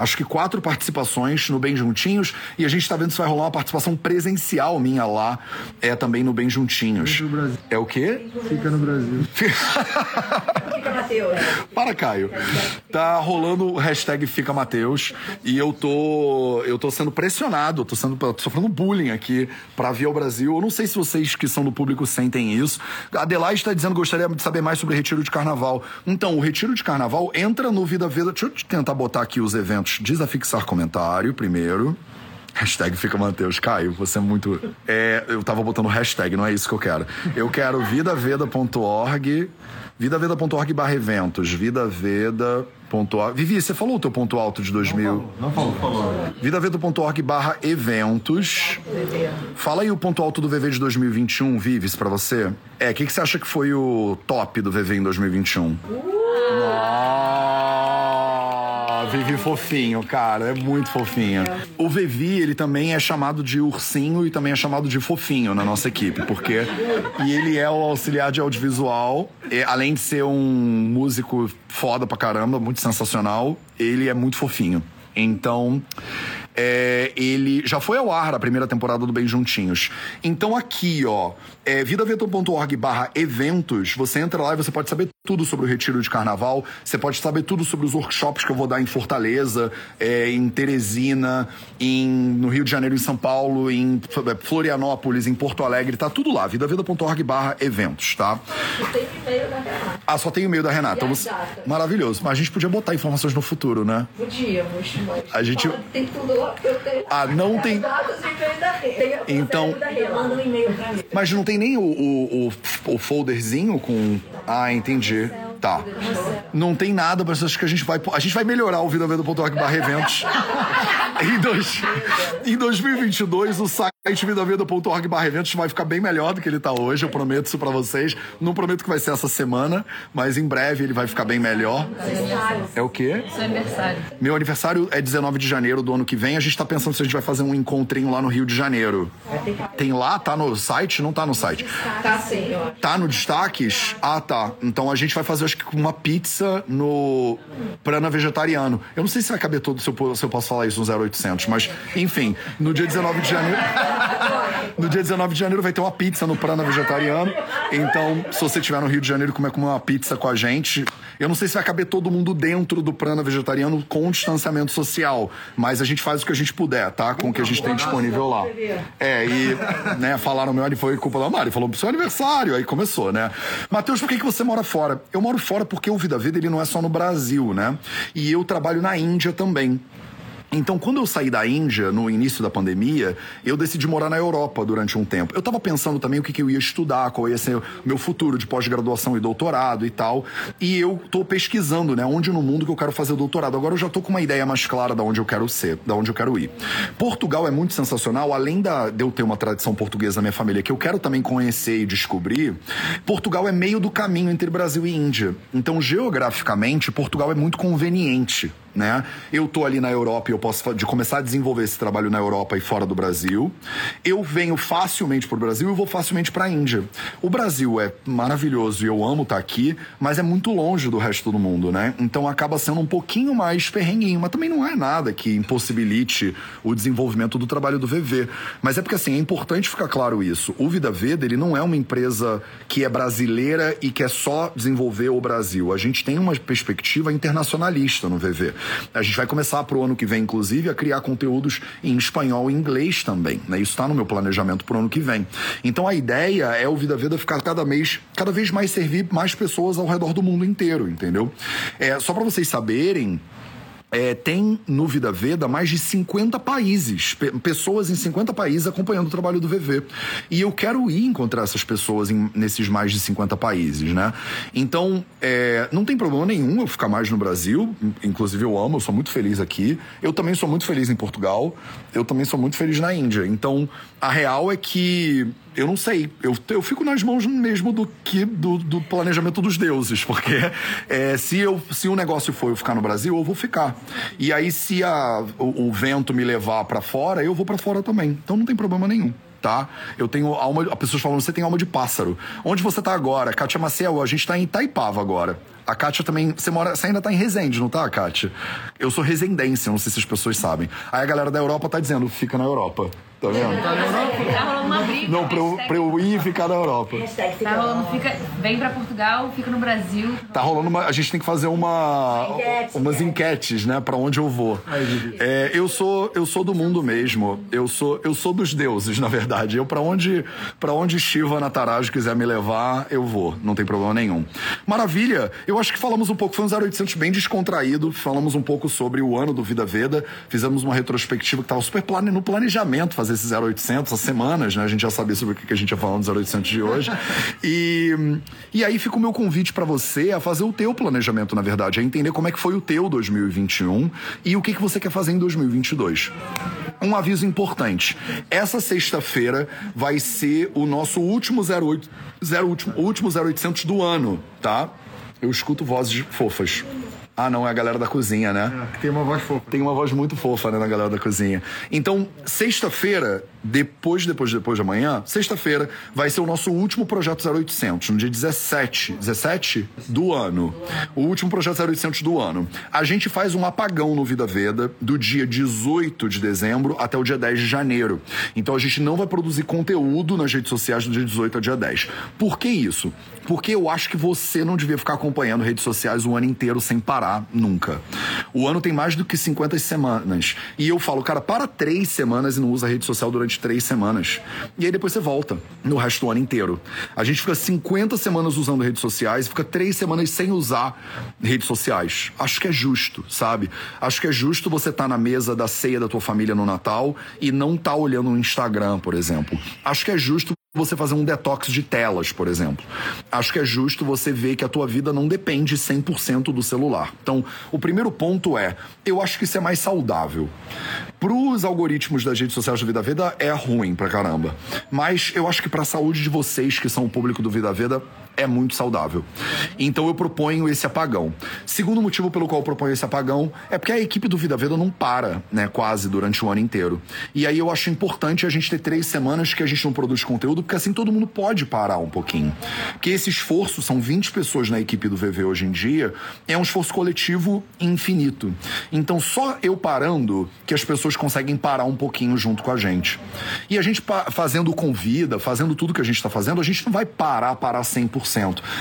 Acho que quatro participações no Bem Juntinhos. E a gente tá vendo se vai rolar uma participação presencial minha lá. É também no Bem Juntinhos. No Brasil. É o quê? Fica no Brasil. Fica, Matheus. Para, Caio. Tá rolando o hashtag Fica Mateus e eu tô, eu tô sendo pressionado, tô, sendo, tô sofrendo bullying aqui pra vir ao Brasil. Eu não sei se vocês que são do público sentem isso. A Adelaide está dizendo que gostaria de saber mais sobre o retiro de carnaval. Então, o retiro de carnaval entra no Vida Veda. Deixa eu tentar botar aqui os eventos. Desafixar comentário primeiro. Hashtag fica Mateus. Caio, você é muito. É, eu tava botando hashtag, não é isso que eu quero. Eu quero vidaveda.org, vidaveda.org barra eventos, Vivi.org. Vivi, você falou o teu ponto alto de 2000? Não falou. Vidaveda.org barra eventos. Fala aí o ponto alto do VV de 2021, Vives, pra você. É, o que, que você acha que foi o top do VV em 2021? Vivi fofinho, cara, é muito fofinho. O Vivi, ele também é chamado de ursinho e também é chamado de fofinho na nossa equipe, porque e ele é o auxiliar de audiovisual, e, além de ser um músico foda pra caramba, muito sensacional, ele é muito fofinho. Então, é, ele já foi ao ar a primeira temporada do Bem Juntinhos. Então aqui, ó, é, vidavetor.org barra eventos, você entra lá e você pode saber tudo sobre o retiro de carnaval, você pode saber tudo sobre os workshops que eu vou dar em Fortaleza, é, em Teresina, em, no Rio de Janeiro, em São Paulo, em Florianópolis, em Porto Alegre, tá tudo lá, vidaveda.org barra eventos, tá? Tem e-mail da Renata. Ah, só tem e-mail da Renata. Então você-? Maravilhoso. Mas a gente podia botar informações no futuro, né? Podíamos, mas. A gente- Tem tudo. Ah, não tem- Então-. Mas não tem nem o, o, o, o folderzinho com. Ah, entendi. Tá. Não tem nada, mas acho que a gente vai. A gente vai melhorar o vidaveda.org barra eventos. em, dois, em 2022, o site vidaveda.org barra eventos vai ficar bem melhor do que ele tá hoje. Eu prometo isso pra vocês. Não prometo que vai ser essa semana, mas em breve ele vai ficar bem melhor. É o quê? Seu aniversário. Meu aniversário é 19 de janeiro do ano que vem. A gente tá pensando se a gente vai fazer um encontrinho lá no Rio de Janeiro. Tem lá? Tá no site? Não tá no site. Tá sim. Tá no destaques? Ah, tá. Então a gente vai fazer, acho que, uma pizza no Prana Vegetariano. Eu não sei se vai caber todo, se eu, se eu posso falar isso no 0800, mas, enfim, no dia 19 de janeiro. No dia 19 de janeiro vai ter uma pizza no Prana Vegetariano. Então, se você estiver no Rio de Janeiro e comer uma pizza com a gente, eu não sei se vai caber todo mundo dentro do Prana Vegetariano com distanciamento social, mas a gente faz o que a gente puder, tá? Com o que a gente tem disponível lá. É, e, né, falaram meu, foi culpa da Mari, falou pro seu aniversário, aí começou, né? Matheus, por que, que você mora fora? Eu moro fora porque o Vida Vida, ele não é só no Brasil, né? E eu trabalho na Índia também. Então, quando eu saí da Índia, no início da pandemia, eu decidi morar na Europa durante um tempo. Eu tava pensando também o que, que eu ia estudar, qual ia ser o meu futuro de pós-graduação e doutorado e tal. E eu tô pesquisando, né, onde no mundo que eu quero fazer doutorado. Agora eu já tô com uma ideia mais clara de onde eu quero ser, de onde eu quero ir. Portugal é muito sensacional, além da, de eu ter uma tradição portuguesa na minha família, que eu quero também conhecer e descobrir, Portugal é meio do caminho entre Brasil e Índia. Então, geograficamente, Portugal é muito conveniente né? Eu tô ali na Europa e eu posso de começar a desenvolver esse trabalho na Europa e fora do Brasil. Eu venho facilmente pro Brasil e vou facilmente pra Índia. O Brasil é maravilhoso e eu amo estar aqui, mas é muito longe do resto do mundo, né? Então acaba sendo um pouquinho mais perrenguinho, mas também não é nada que impossibilite o desenvolvimento do trabalho do VV. Mas é porque assim, é importante ficar claro isso. O Vida Veda, ele não é uma empresa que é brasileira e quer só desenvolver o Brasil. A gente tem uma perspectiva internacionalista no VV. A gente vai começar pro ano que vem, inclusive, a criar conteúdos em espanhol e inglês também. Né? Isso está no meu planejamento pro ano que vem. Então a ideia é o Vida Veda ficar cada mês, cada vez mais servir mais pessoas ao redor do mundo inteiro, entendeu? É, só para vocês saberem. É, tem no Vida Veda mais de 50 países, pe- pessoas em 50 países acompanhando o trabalho do VV. E eu quero ir encontrar essas pessoas em- nesses mais de 50 países, né? Então, é, não tem problema nenhum eu ficar mais no Brasil, in- inclusive eu amo, eu sou muito feliz aqui. Eu também sou muito feliz em Portugal, eu também sou muito feliz na Índia. Então, a real é que eu não sei. Eu, eu fico nas mãos mesmo do que do, do planejamento dos deuses, porque é, se, eu, se o negócio for eu ficar no Brasil, eu vou ficar. E aí, se a, o, o vento me levar pra fora, eu vou pra fora também. Então não tem problema nenhum. Tá? Eu tenho alma. As pessoas falam, você tem alma de pássaro. Onde você tá agora? Kátia Maciel, a gente tá em Itaipava agora. A Kátia também. Você, mora, você ainda tá em Resende, não tá, Kátia? Eu sou resendense, não sei se as pessoas sabem. Aí a galera da Europa tá dizendo, fica na Europa. Tá vendo? Tá rolando uma briga. Não, pra eu, pra eu ir e ficar na Europa. Tá rolando, fica, vem pra Portugal, fica no Brasil. Tá rolando uma. A gente tem que fazer uma. Enquete, umas enquete. enquetes, né? Pra onde eu vou. É, eu sou eu sou do mundo mesmo. Eu sou eu sou dos deuses, na verdade. Eu para onde para onde Shiva Nataraja quiser me levar, eu vou. Não tem problema nenhum. Maravilha. Eu acho que falamos um pouco foi um 0800 bem descontraído. Falamos um pouco sobre o ano do Vida Veda. Fizemos uma retrospectiva que tava super plane, no planejamento fazer fazer esse 0800 há semanas, né? A gente já sabia sobre o que a gente ia falar no 0800 de hoje. E, e aí fica o meu convite pra você a fazer o teu planejamento, na verdade, a entender como é que foi o teu 2021 e o que, que você quer fazer em 2022. Um aviso importante. Essa sexta-feira vai ser o nosso último 08, 0, último, último 0800 do ano, tá? Eu escuto vozes fofas. Ah, não, é a galera da cozinha, né? É, tem uma voz fofa. Tem uma voz muito fofa, né, na galera da cozinha. Então, sexta-feira, depois, depois, depois de amanhã, sexta-feira, vai ser o nosso último projeto 0800, no dia 17, 17 do ano. O último projeto 0800 do ano. A gente faz um apagão no Vida Veda do dia 18 de dezembro até o dia 10 de janeiro. Então, a gente não vai produzir conteúdo nas redes sociais do dia 18 ao dia 10. Por que isso? Porque eu acho que você não devia ficar acompanhando redes sociais o ano inteiro sem parar nunca. O ano tem mais do que 50 semanas. E eu falo, cara, para três semanas e não usa rede social durante três semanas. E aí depois você volta no resto do ano inteiro. A gente fica 50 semanas usando redes sociais fica três semanas sem usar redes sociais. Acho que é justo, sabe? Acho que é justo você estar na mesa da ceia da tua família no Natal e não estar olhando o Instagram, por exemplo. Acho que é justo você fazer um detox de telas, por exemplo. Acho que é justo você ver que a tua vida não depende 100% do celular. Então, o primeiro ponto é, eu acho que isso é mais saudável. Pros algoritmos das redes sociais do Vida Veda é ruim pra caramba. Mas eu acho que pra saúde de vocês que são o público do Vida Veda é muito saudável. Então eu proponho esse apagão. Segundo motivo pelo qual eu proponho esse apagão é porque a equipe do Vida Veda não para, né, quase durante o ano inteiro. E aí eu acho importante a gente ter três semanas que a gente não produz conteúdo, porque assim todo mundo pode parar um pouquinho. Que esse esforço, são 20 pessoas na equipe do VV hoje em dia, é um esforço coletivo infinito. Então só eu parando que as pessoas conseguem parar um pouquinho junto com a gente. E a gente fazendo convida, fazendo tudo que a gente está fazendo, a gente não vai parar, parar 100%.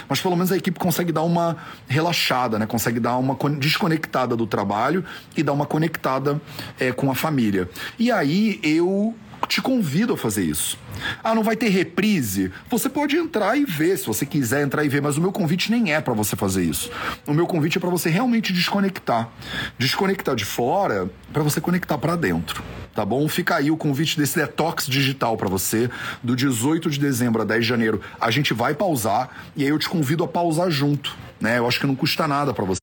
Mas pelo menos a equipe consegue dar uma relaxada, né? Consegue dar uma con- desconectada do trabalho e dar uma conectada é, com a família. E aí eu te convido a fazer isso. Ah, não vai ter reprise? Você pode entrar e ver, se você quiser entrar e ver, mas o meu convite nem é para você fazer isso. O meu convite é para você realmente desconectar. Desconectar de fora para você conectar para dentro. Tá bom? Fica aí o convite desse detox digital para você, do 18 de dezembro a 10 de janeiro. A gente vai pausar e aí eu te convido a pausar junto, né? Eu acho que não custa nada para você.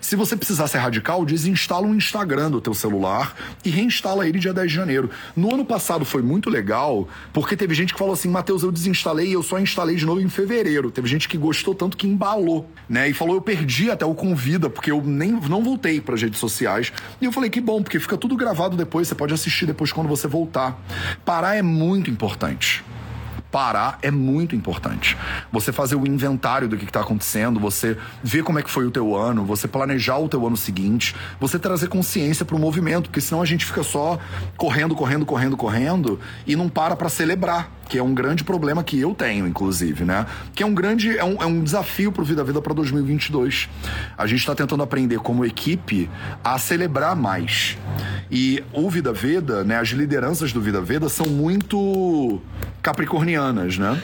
Se você precisar ser radical, desinstala um Instagram do teu celular e reinstala ele dia 10 de janeiro. No ano passado foi muito legal, porque teve gente que falou assim: Matheus, eu desinstalei e eu só instalei de novo em fevereiro. Teve gente que gostou tanto que embalou, né? E falou: eu perdi até o convida, porque eu nem não voltei para redes sociais. E eu falei: que bom, porque fica tudo gravado depois, você pode assistir depois quando você voltar. Parar é muito importante parar é muito importante. Você fazer o inventário do que está acontecendo, você ver como é que foi o teu ano, você planejar o teu ano seguinte, você trazer consciência para o movimento, porque senão a gente fica só correndo, correndo, correndo, correndo e não para para celebrar, que é um grande problema que eu tenho, inclusive, né? Que é um grande, é um, é um desafio pro Vida Vida para 2022. A gente está tentando aprender como equipe a celebrar mais. E o Vida Veda, né? As lideranças do Vida Veda são muito capricornianas, né?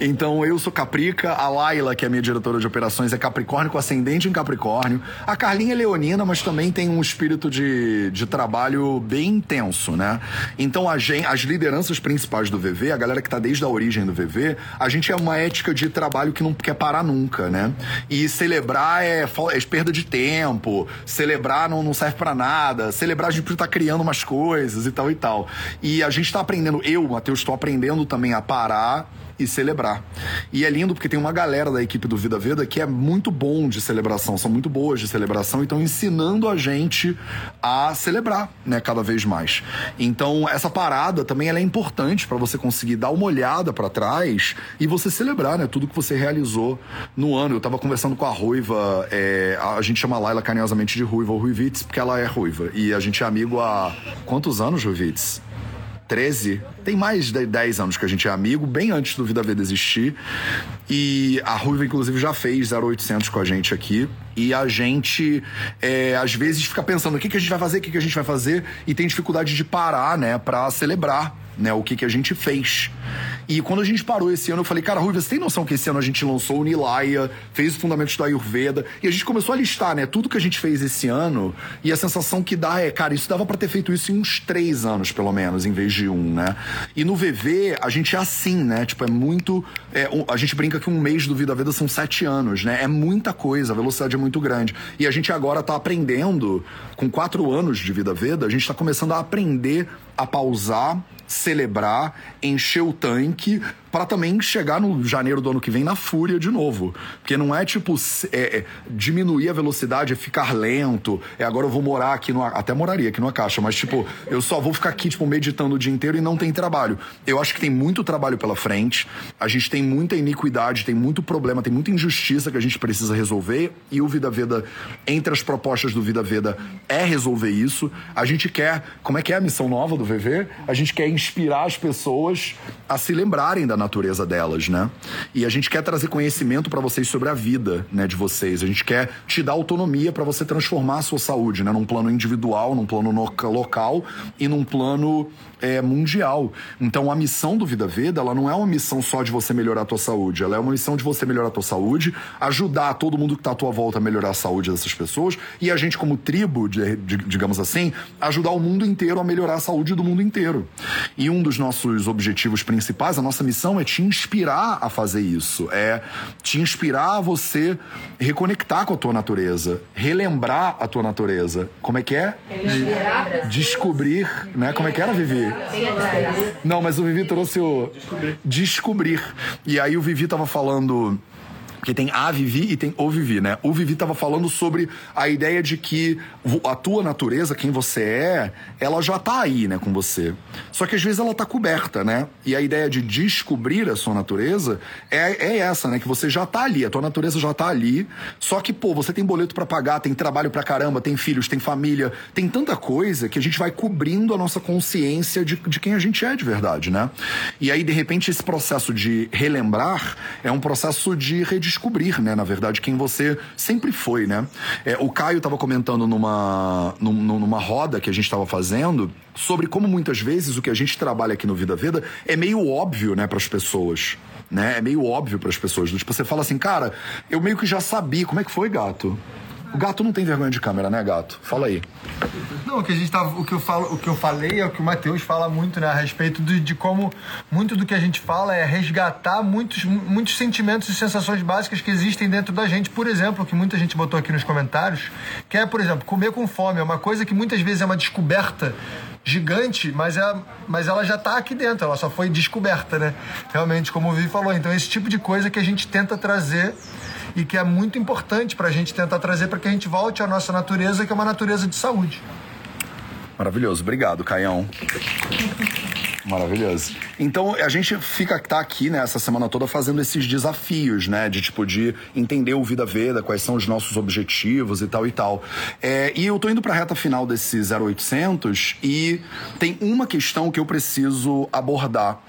Então eu sou Caprica, a Laila, que é minha diretora de operações, é Capricórnio com ascendente em Capricórnio. A Carlinha é leonina, mas também tem um espírito de, de trabalho bem intenso, né? Então a as lideranças principais do VV, a galera que tá desde a origem do VV, a gente é uma ética de trabalho que não quer parar nunca, né? E celebrar é, é perda de tempo, celebrar não, não serve pra nada, celebrar a gente estar criando umas coisas e tal e tal. E a gente tá aprendendo, eu, Matheus, estou aprendendo também a parar e celebrar. E é lindo porque tem uma galera da equipe do Vida Veda que é muito bom de celebração, são muito boas de celebração e estão ensinando a gente a celebrar, né, cada vez mais. Então, essa parada também é importante para você conseguir dar uma olhada para trás e você celebrar, né, tudo que você realizou no ano. Eu tava conversando com a Ruiva, é, a gente chama Laila carinhosamente de Ruiva ou Ruivitz, porque ela é ruiva. E a gente é amigo há quantos anos, Ruivitz? 13. Tem mais de 10 anos que a gente é amigo, bem antes do Vida Veda existir. E a Ruiva, inclusive, já fez 0800 com a gente aqui. E a gente, é, às vezes, fica pensando o que, que a gente vai fazer, o que, que a gente vai fazer, e tem dificuldade de parar, né, pra celebrar. Né, o que, que a gente fez. E quando a gente parou esse ano, eu falei, cara, Rui, você tem noção que esse ano a gente lançou o Nilaya, fez os fundamentos da Ayurveda, e a gente começou a listar, né, tudo que a gente fez esse ano, e a sensação que dá é, cara, isso dava pra ter feito isso em uns três anos, pelo menos, em vez de um, né? E no VV, a gente é assim, né? Tipo, é muito. é, a gente brinca que um mês do Vida Veda são sete anos, né? É muita coisa, a velocidade é muito grande. E a gente agora tá aprendendo, com quatro anos de Vida Veda, a gente tá começando a aprender a pausar, celebrar, encher o tanque para também chegar no janeiro do ano que vem na fúria de novo. Porque não é tipo é, é, diminuir a velocidade, é ficar lento. É agora eu vou morar aqui no até moraria aqui numa caixa, mas tipo, eu só vou ficar aqui tipo meditando o dia inteiro e não tem trabalho. Eu acho que tem muito trabalho pela frente. A gente tem muita iniquidade, tem muito problema, tem muita injustiça que a gente precisa resolver e o Vida Veda entre as propostas do Vida Veda é resolver isso. A gente quer, como é que é a missão nova do VV? A gente quer inspirar as pessoas a se lembrarem da natureza delas, né? E a gente quer trazer conhecimento pra vocês sobre a vida, né, de vocês. A gente quer te dar autonomia pra você transformar a sua saúde, né, num plano individual, num plano no- local e num plano é, mundial. Então a missão do Vida Veda, ela não é uma missão só de você melhorar a tua saúde, ela é uma missão de você melhorar a tua saúde, ajudar todo mundo que tá à tua volta a melhorar a saúde dessas pessoas e a gente como tribo, de- de- digamos assim, ajudar o mundo inteiro a melhorar a saúde do mundo inteiro. E um dos nossos objetivos principais, a nossa missão é te inspirar a fazer isso, é te inspirar a você reconectar com a tua natureza, relembrar a tua natureza. Como é que é? Descobrir, né? Como é que era, Vivi? Não, mas o Vivi trouxe o descobrir. E aí o Vivi tava falando porque tem a Vivi e tem o Vivi, né? O Vivi tava falando sobre a ideia de que a tua natureza, quem você é, ela já tá aí, né, com você. Só que às vezes ela tá coberta, né? E a ideia de descobrir a sua natureza é, é essa, né? Que você já tá ali, a tua natureza já tá ali. Só que, pô, você tem boleto pra pagar, tem trabalho pra caramba, tem filhos, tem família, tem tanta coisa que a gente vai cobrindo a nossa consciência de, de quem a gente é de verdade, né? E aí, de repente, esse processo de relembrar é um processo de redescobrir, né? Na verdade, quem você sempre foi, né? É, o Caio tava comentando numa, num- numa roda que a gente tava fazendo sobre como muitas vezes o que a gente trabalha aqui no Vida Veda é meio óbvio, né, para as pessoas. Né? É meio óbvio para as pessoas. Tipo, você fala assim, cara, eu meio que já sabia. Como é que foi, gato? O gato não tem vergonha de câmera, né, gato? Fala aí. Não, o que a gente tava, o que eu falo, o que eu falei é o que o Matheus fala muito, né, a respeito de, de como muito do que a gente fala é resgatar muitos, mu- muitos sentimentos e sensações básicas que existem dentro da gente. Por exemplo, que muita gente botou aqui nos comentários, que é, por exemplo, comer com fome é uma coisa que muitas vezes é uma descoberta gigante, mas, é, mas ela já tá aqui dentro, ela só foi descoberta, né? Realmente, como o Vivi falou. Então, esse tipo de coisa que a gente tenta trazer e que é muito importante pra gente tentar trazer para que a gente volte à nossa natureza, que é uma natureza de saúde. Maravilhoso. Obrigado, Caião. Maravilhoso. Então, a gente fica tá aqui, né, essa semana toda fazendo esses desafios, né, de tipo de entender o Vida Veda, quais são os nossos objetivos e tal e tal. É, e eu tô indo pra reta final desse 0800 e tem uma questão que eu preciso abordar.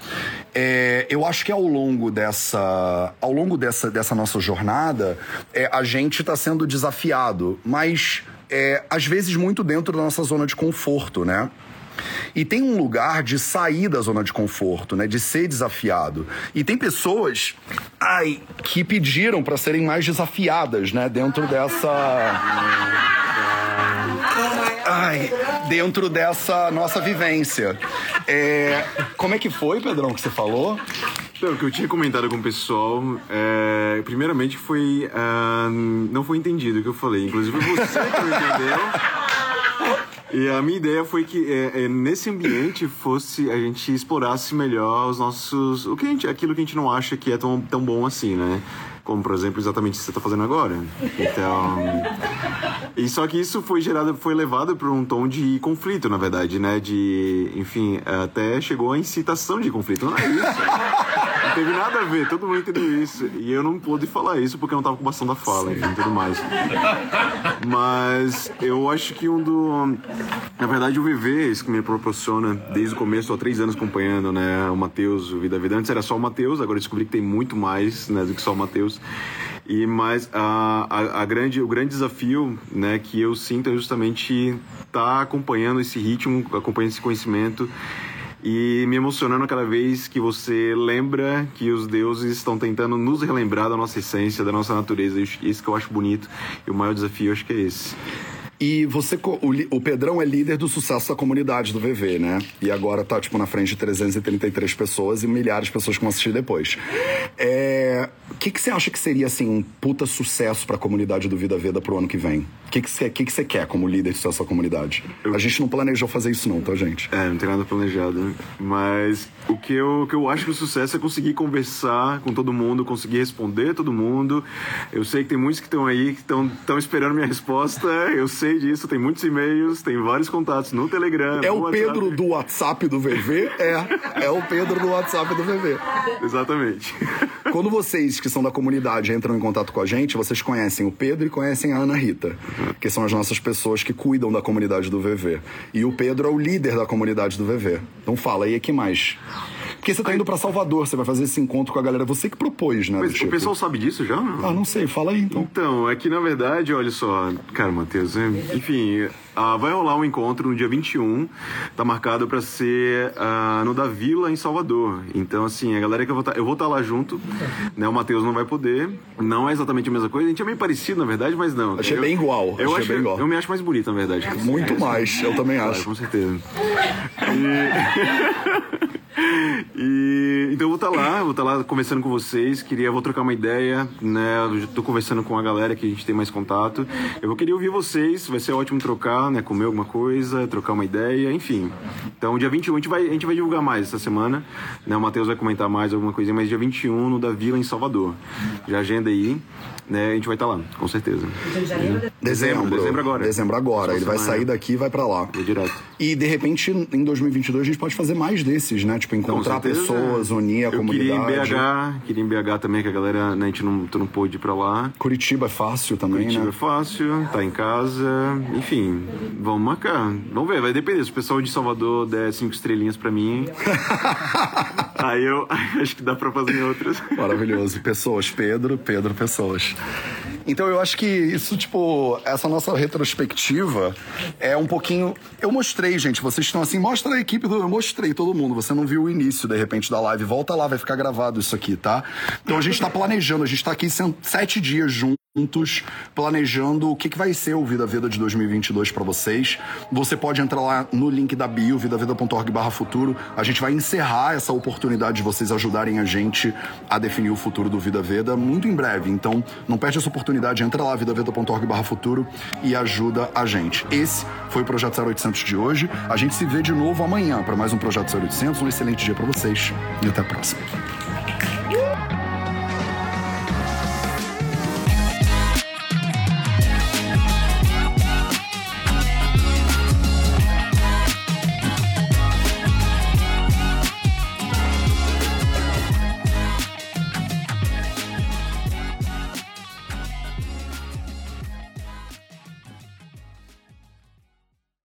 É, eu acho que ao longo dessa, ao longo dessa, dessa nossa jornada, é, a gente tá sendo desafiado, mas é, às vezes muito dentro da nossa zona de conforto, né? E tem um lugar de sair da zona de conforto, né? De ser desafiado. E tem pessoas, ai, que pediram para serem mais desafiadas, né? Dentro dessa. Ai, dentro dessa nossa vivência. É, como é que foi, Pedrão, que você falou? Então, o que eu tinha comentado com o pessoal, é, primeiramente foi. ah, não foi entendido o que eu falei. Inclusive você que não entendeu. E a minha ideia foi que é, é, nesse ambiente fosse a gente explorasse melhor os nossos. O que a gente, aquilo que a gente não acha que é tão, tão bom assim, né? Como, por exemplo, exatamente o que você está fazendo agora. Então. E só que isso foi gerado, foi levado para um tom de conflito, na verdade, né? De, enfim, até chegou a incitação de conflito. Não é isso. Não teve nada a ver, todo mundo entendeu isso. E eu não pude falar isso porque eu não tava com bastão da fala, enfim, tudo mais. Mas eu acho que um do. Na verdade, o VV, isso que me proporciona desde o começo, há três anos acompanhando, né? O Matheus, o Vida Vida. Antes era só o Matheus, agora descobri que tem muito mais né, do que só o Matheus. E mas a, a, a grande, o grande desafio, né, que eu sinto é justamente estar acompanhando esse ritmo, acompanhando esse conhecimento e me emocionando cada vez que você lembra que os deuses estão tentando nos relembrar da nossa essência, da nossa natureza. Isso que eu acho bonito e o maior desafio acho que é esse. E você, o, o Pedrão é líder do sucesso da comunidade do VV, né? E agora tá, tipo, na frente de 333 pessoas e milhares de pessoas que vão assistir depois. É, O que, que você acha que seria, assim, um puta sucesso pra comunidade do Vida Veda pro ano que vem? O que, que, você, que, que você quer como líder de sucesso da comunidade? A gente não planejou fazer isso não, tá, gente? É, não tem nada planejado. né? Mas o que eu, o que eu acho que o sucesso é conseguir conversar com todo mundo, conseguir responder todo mundo. Eu sei que tem muitos que estão aí que estão esperando minha resposta. Eu sei disso, tem muitos e-mails, tem vários contatos no Telegram. É o WhatsApp. Pedro do WhatsApp do VV? É, é o Pedro do WhatsApp do VV. Exatamente. Quando vocês que são da comunidade entram em contato com a gente, vocês conhecem o Pedro e conhecem a Ana Rita, que são as nossas pessoas que cuidam da comunidade do VV. E o Pedro é o líder da comunidade do VV. Então fala aí, que mais? Porque você tá indo pra Salvador, você vai fazer esse encontro com a galera. Você que propôs, né? Mas o pessoal sabe disso já? não? Ah, não sei, fala aí então. Então, é que na verdade, olha só, cara, Matheus, é- enfim, ah, vai rolar um encontro no dia 21, tá marcado pra ser ah, no da Vila, em Salvador. Então, assim, a galera que eu vou estar, eu vou estar lá junto, né? O Matheus não vai poder, não é exatamente a mesma coisa, a gente é meio parecido, na verdade, mas não. Achei Eu- bem igual, Eu, achei acho, bem igual. eu me acho mais bonito, na verdade. Muito mais, eu também Claro, acho. com certeza. E... e- então vou estar lá, vou estar lá conversando com vocês, queria vou trocar uma ideia, né? Tô conversando com a galera que a gente tem mais contato. Eu vou querer ouvir vocês, vai ser ótimo trocar, né, comer alguma coisa, trocar uma ideia, enfim. Então dia 21 a gente vai a gente vai divulgar mais essa semana, né? O Matheus vai comentar mais alguma coisinha, mas dia 21 no da Vila em Salvador. Já agenda aí, né? A gente vai estar lá, com certeza. Dezembro. dezembro agora. Dezembro agora. Ele vai Semana. sair daqui e vai pra lá. Vou direto. E de repente, em 2022, a gente pode fazer mais desses, né? Tipo, encontrar certeza. pessoas, unir a eu comunidade. Queria em BH, queria em BH também, que a galera, né, a gente não, tu não pôde ir pra lá. Curitiba é fácil também, Curitiba é né? fácil, tá em casa, enfim, vamos marcar. Vamos ver, vai depender. Se o pessoal de Salvador der cinco estrelinhas pra mim, aí eu acho que dá pra fazer em outras. Maravilhoso. Pessoas, Pedro, Pedro, pessoas. Então eu acho que isso, tipo, essa nossa retrospectiva é um pouquinho. Eu mostrei, gente. Vocês estão assim, mostra a equipe. Eu mostrei todo mundo. Você não viu o início, de repente, da live. Volta lá, vai ficar gravado isso aqui, tá? Então a gente tá planejando, a gente tá aqui sete dias juntos, planejando o que, que vai ser o Vida Vida de 2022 pra vocês. Você pode entrar lá no link da bio, vidavida.org barra futuro. A gente vai encerrar essa oportunidade de vocês ajudarem a gente a definir o futuro do Vida Veda muito em breve. Então, não perde essa oportunidade, entra lá, vidaveda.org barra futuro e ajuda a gente. Esse foi o Projeto 0800 de hoje. A gente se vê de novo amanhã para mais um Projeto 0800. Um excelente dia para vocês e até a próxima.